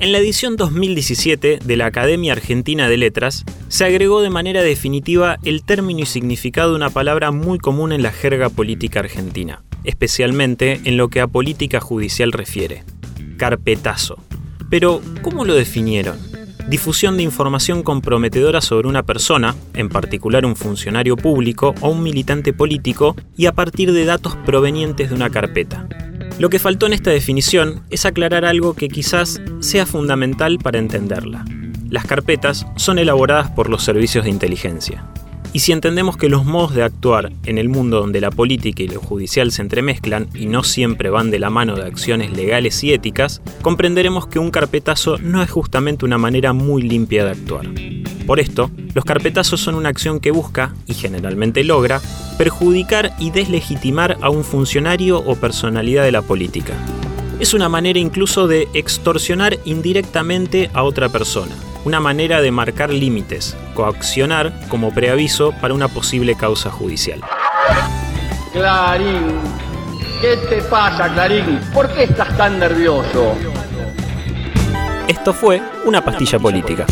En la edición 2017 de la Academia Argentina de Letras, se agregó de manera definitiva el término y significado de una palabra muy común en la jerga política argentina, especialmente en lo que a política judicial refiere. Carpetazo. Pero, ¿cómo lo definieron? Difusión de información comprometedora sobre una persona, en particular un funcionario público o un militante político, y a partir de datos provenientes de una carpeta. Lo que faltó en esta definición es aclarar algo que quizás sea fundamental para entenderla. Las carpetas son elaboradas por los servicios de inteligencia. Y si entendemos que los modos de actuar en el mundo donde la política y lo judicial se entremezclan y no siempre van de la mano de acciones legales y éticas, comprenderemos que un carpetazo no es justamente una manera muy limpia de actuar. Por esto, los carpetazos son una acción que busca, y generalmente logra, perjudicar y deslegitimar a un funcionario o personalidad de la política. Es una manera incluso de extorsionar indirectamente a otra persona, una manera de marcar límites, coaccionar como preaviso para una posible causa judicial. Clarín, ¿qué te pasa, Clarín? ¿Por qué estás tan nervioso? Esto fue una pastilla política.